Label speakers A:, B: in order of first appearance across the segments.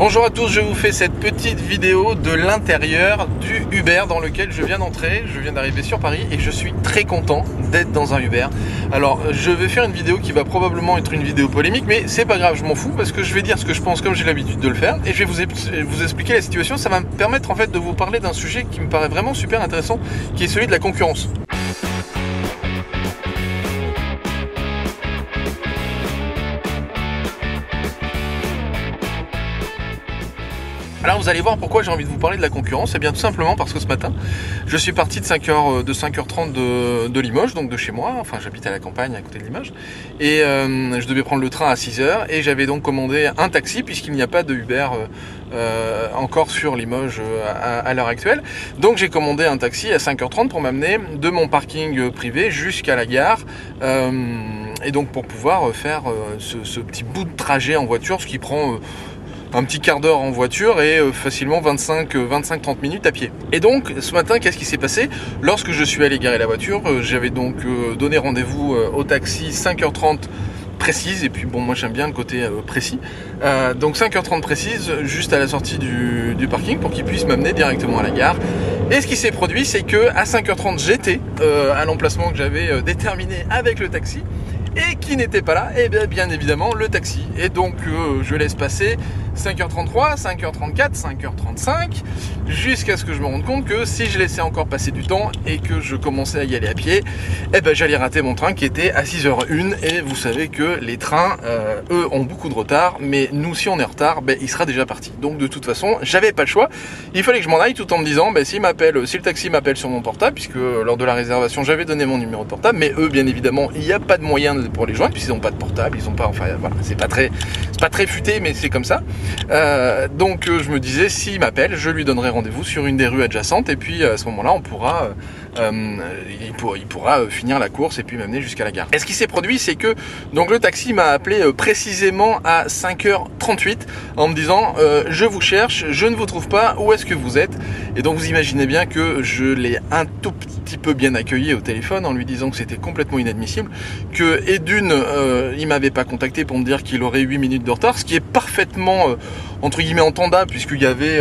A: Bonjour à tous, je vous fais cette petite vidéo de l'intérieur du Uber dans lequel je viens d'entrer. Je viens d'arriver sur Paris et je suis très content d'être dans un Uber. Alors, je vais faire une vidéo qui va probablement être une vidéo polémique, mais c'est pas grave, je m'en fous parce que je vais dire ce que je pense comme j'ai l'habitude de le faire et je vais vous, vous expliquer la situation. Ça va me permettre en fait de vous parler d'un sujet qui me paraît vraiment super intéressant, qui est celui de la concurrence. Alors vous allez voir pourquoi j'ai envie de vous parler de la concurrence. Et eh bien tout simplement parce que ce matin, je suis parti de 5h euh, de 5h30 de, Limoges, donc de chez moi. Enfin, j'habite à la campagne à côté de Limoges, et euh, je devais prendre le train à 6h. Et j'avais donc commandé un taxi puisqu'il n'y a pas de Uber euh, encore sur Limoges à, l'heure actuelle. Donc j'ai commandé un taxi à 5h30 pour m'amener de mon parking privé jusqu'à la gare. et donc pour pouvoir faire ce, ce, petit bout de trajet en voiture, ce qui prend un petit quart d'heure en voiture et euh, facilement 25 25 30 minutes à pied. Et donc ce matin, qu'est-ce qui s'est passé? Lorsque je suis allé garer la voiture, euh, j'avais donc euh, donné rendez-vous au taxi 5h30 précise. Et puis bon moi j'aime bien le côté précis. Donc 5h30 précise juste à la sortie du, parking pour qu'il puisse m'amener directement à la gare. Et ce qui s'est produit c'est que à 5h30 j'étais à l'emplacement que j'avais déterminé avec le taxi. Et qui n'était pas là, et eh bien, bien évidemment le taxi. Et donc euh, je laisse passer 5h33, 5h34, 5h35, jusqu'à ce que je me rende compte que si je laissais encore passer du temps et que je commençais à y aller à pied, eh ben j'allais rater mon train qui était à 6h01 et vous savez que les trains, euh, eux, ont beaucoup de retard, mais nous si on est en retard, ben, il sera déjà parti. Donc de toute façon, j'avais pas le choix. Il fallait que je m'en aille tout en me disant, ben, m'appelle, si le taxi m'appelle sur mon portable, puisque lors de la réservation j'avais donné mon numéro de portable, mais eux bien évidemment il n'y a pas de moyen pour les joindre puisqu'ils n'ont pas de portable, ils ont pas, enfin voilà, c'est pas très, pas très futé, mais c'est comme ça. Euh, donc euh, je me disais, s'il m'appelle, je lui donnerai rendez-vous sur une des rues adjacentes et puis à ce moment-là, on pourra, euh, il, pourra, il pourra finir la course et puis m'amener jusqu'à la gare. Et ce qui s'est produit, c'est que donc le taxi m'a appelé précisément à 5h38 en me disant, je vous cherche, je ne vous trouve pas, où est-ce que vous êtes? Et donc vous imaginez bien que je l'ai un tout petit peu bien accueilli au téléphone en lui disant que c'était complètement inadmissible, que et d'une, il m'avait pas contacté pour me dire qu'il aurait 8 minutes de retard, ce qui est parfaitement entre guillemets entendable puisqu'il y avait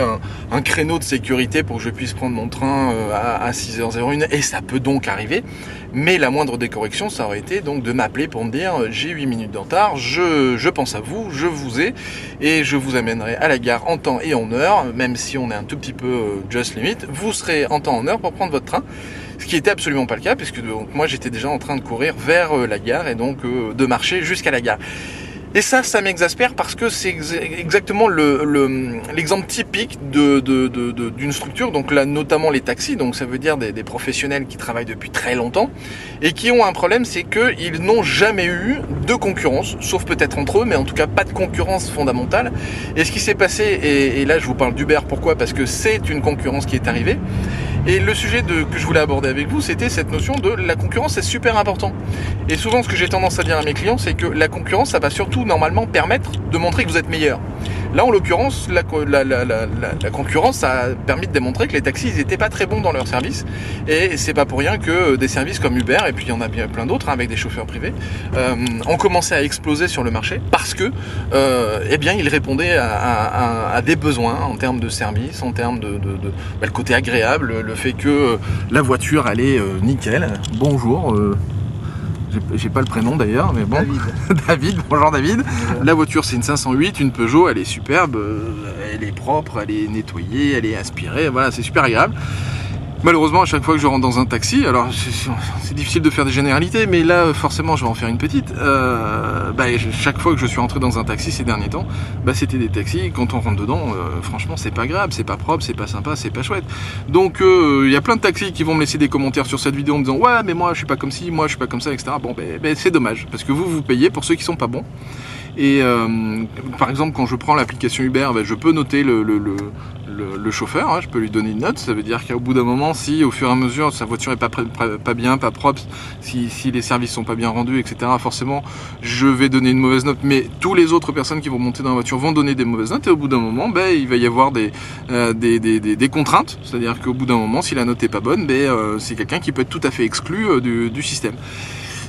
A: un, créneau de sécurité pour que je puisse prendre mon train euh, à, 6h01 et ça peut donc arriver. Mais la moindre décorrection, ça aurait été donc de m'appeler pour me dire euh, j'ai 8 minutes de retard, je, pense à vous, je vous ai et je vous amènerai à la gare en temps et en heure, même si on est un tout petit peu euh, just limit, vous serez en temps en heure pour prendre votre train. Ce qui était absolument pas le cas puisque donc, moi j'étais déjà en train de courir vers la gare et donc de marcher jusqu'à la gare. Et ça, ça m'exaspère parce que c'est exactement l'exemple le, typique d'une structure, donc là notamment les taxis, donc ça veut dire des, professionnels qui travaillent depuis très longtemps et qui ont un problème, c'est qu'ils n'ont jamais eu de concurrence, sauf peut-être entre eux, mais en tout cas pas de concurrence fondamentale. Et ce qui s'est passé, et là je vous parle d'Uber, pourquoi? Parce que c'est une concurrence qui est arrivée. Et le sujet que je voulais aborder avec vous, c'était cette notion de la concurrence, c'est super important. Et souvent, ce que j'ai tendance à dire à mes clients, c'est que la concurrence, ça va surtout normalement permettre de montrer que vous êtes meilleur. Là, en l'occurrence, la, concurrence a permis de démontrer que les taxis n'étaient pas très bons dans leur service. Et c'est pas pour rien que des services comme Uber, et puis il y en a bien plein d'autres hein, avec des chauffeurs privés, euh, ont commencé à exploser sur le marché parce que, euh, eh bien, ils répondaient à, des besoins en termes de service, en termes de, bah, le côté agréable, le fait que la voiture allait euh, nickel. Bonjour. J'ai pas le prénom d'ailleurs, mais bon.
B: David.
A: David, bonjour David. La voiture c'est une 508, une Peugeot, elle est superbe, euh, elle est propre, elle est nettoyée, elle est aspirée, voilà, c'est super agréable. Malheureusement, à chaque fois que je rentre dans un taxi, alors c'est difficile de faire des généralités, mais là, forcément, je vais en faire une petite. Euh, bah, chaque fois que je suis rentré dans un taxi ces derniers temps, bah, c'était des taxis. Quand on rentre dedans, euh, franchement, c'est pas grave, c'est pas propre, c'est pas sympa, c'est pas chouette. Donc, euh, il y a plein de taxis qui vont me laisser des commentaires sur cette vidéo en me disant ouais, mais moi, je suis pas comme ci, moi, je suis pas comme ça, etc. Bon, ben, ben c'est dommage parce que vous, vous payez pour ceux qui sont pas bons. Et euh, par exemple, quand je prends l'application Uber, ben, je peux noter le, le, le, chauffeur, hein, je peux lui donner une note. Ça veut dire qu'au bout d'un moment, si au fur et à mesure sa voiture est pas, pas bien, pas propre, si, si, les services sont pas bien rendus, etc., forcément, je vais donner une mauvaise note. Mais tous les autres personnes qui vont monter dans la voiture vont donner des mauvaises notes. Et au bout d'un moment, ben, il va y avoir des, euh, des, des, des, contraintes. C'est-à-dire qu'au bout d'un moment, si la note est pas bonne, ben, euh, c'est quelqu'un qui peut être tout à fait exclu du, du système.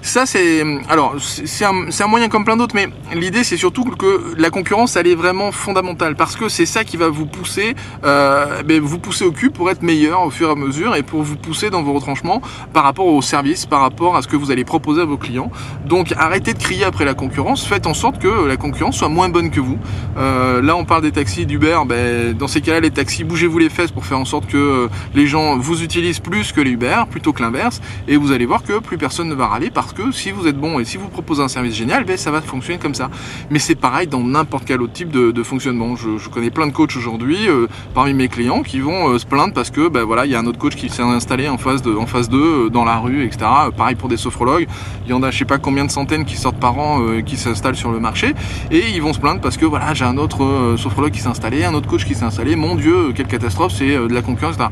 A: Ça, c'est alors c'est un, moyen comme plein d'autres, mais l'idée c'est surtout que la concurrence, elle est vraiment fondamentale parce que c'est ça qui va vous pousser, euh, ben, vous pousser au cul pour être meilleur au fur et à mesure et pour vous pousser dans vos retranchements par rapport au service, par rapport à ce que vous allez proposer à vos clients. Donc arrêtez de crier après la concurrence, faites en sorte que la concurrence soit moins bonne que vous. Euh, là, on parle des taxis d'Uber, ben, dans ces cas-là, les taxis, bougez-vous les fesses pour faire en sorte que euh, les gens vous utilisent plus que les Uber, plutôt que l'inverse, et vous allez voir que plus personne ne va râler que si vous êtes bon et si vous proposez un service génial, ben, ça va fonctionner comme ça. Mais c'est pareil dans n'importe quel autre type de, fonctionnement. Je, connais plein de coachs aujourd'hui euh, parmi mes clients qui vont se plaindre parce que ben, voilà, il y a un autre coach qui s'est installé en face de, en face d'eux, dans la rue, etc. Pareil pour des sophrologues. Il y en a, je sais pas combien de centaines qui sortent par an, qui s'installent sur le marché, et ils vont se plaindre parce que voilà, j'ai un autre sophrologue qui s'est installé, un autre coach qui s'est installé. Mon Dieu, quelle catastrophe, c'est de la concurrence, etc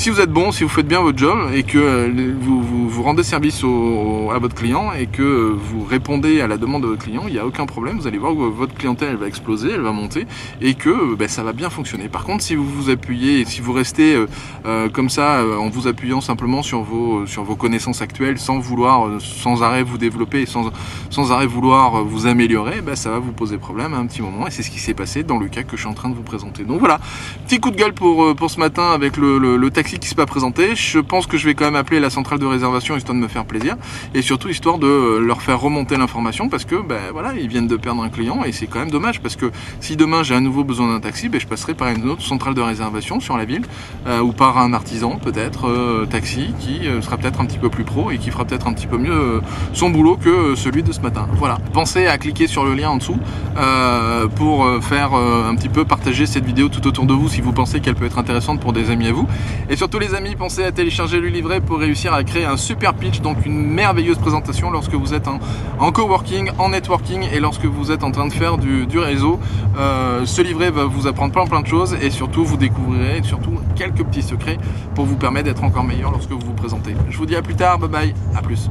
A: si vous êtes bon, si vous faites bien votre job et que euh, vous, vous, rendez service à votre client et que vous répondez à la demande de votre client, il n'y a aucun problème. Vous allez voir que votre clientèle elle va exploser, elle va monter et que ben, ça va bien fonctionner. Par contre, si vous vous appuyez si vous restez euh, euh, comme ça en vous appuyant simplement sur vos, sur vos connaissances actuelles sans vouloir sans arrêt vous développer sans, sans arrêt vouloir vous améliorer, ben, ça va vous poser problème à un petit moment et c'est ce qui s'est passé dans le cas que je suis en train de vous présenter. Donc voilà, petit coup de gueule pour, pour ce matin avec le, le, le taxi qui s'est pas présenté. Je pense que je vais quand même appeler la centrale de réservation histoire de me faire plaisir et surtout histoire de euh, leur faire remonter l'information parce que ben voilà ils viennent de perdre un client et c'est quand même dommage parce que si demain j'ai à nouveau besoin d'un taxi, ben, je passerai par une autre centrale de réservation sur la ville euh, ou par un artisan peut-être euh, taxi qui sera peut-être un petit peu plus pro et qui fera peut-être un petit peu mieux son boulot que celui de ce matin. Voilà. Pensez à cliquer sur le lien en dessous pour faire un petit peu partager cette vidéo tout autour de vous si vous pensez qu'elle peut être intéressante pour des amis à vous et surtout les amis, pensez à télécharger le livret pour réussir à créer un super pitch, donc une merveilleuse présentation lorsque vous êtes en, coworking, en networking et lorsque vous êtes en train de faire du, réseau. Euh, ce livret va vous apprendre plein plein de choses et surtout vous découvrirez surtout quelques petits secrets pour vous permettre d'être encore meilleur lorsque vous vous présentez. Je vous dis à plus tard, bye bye, à plus.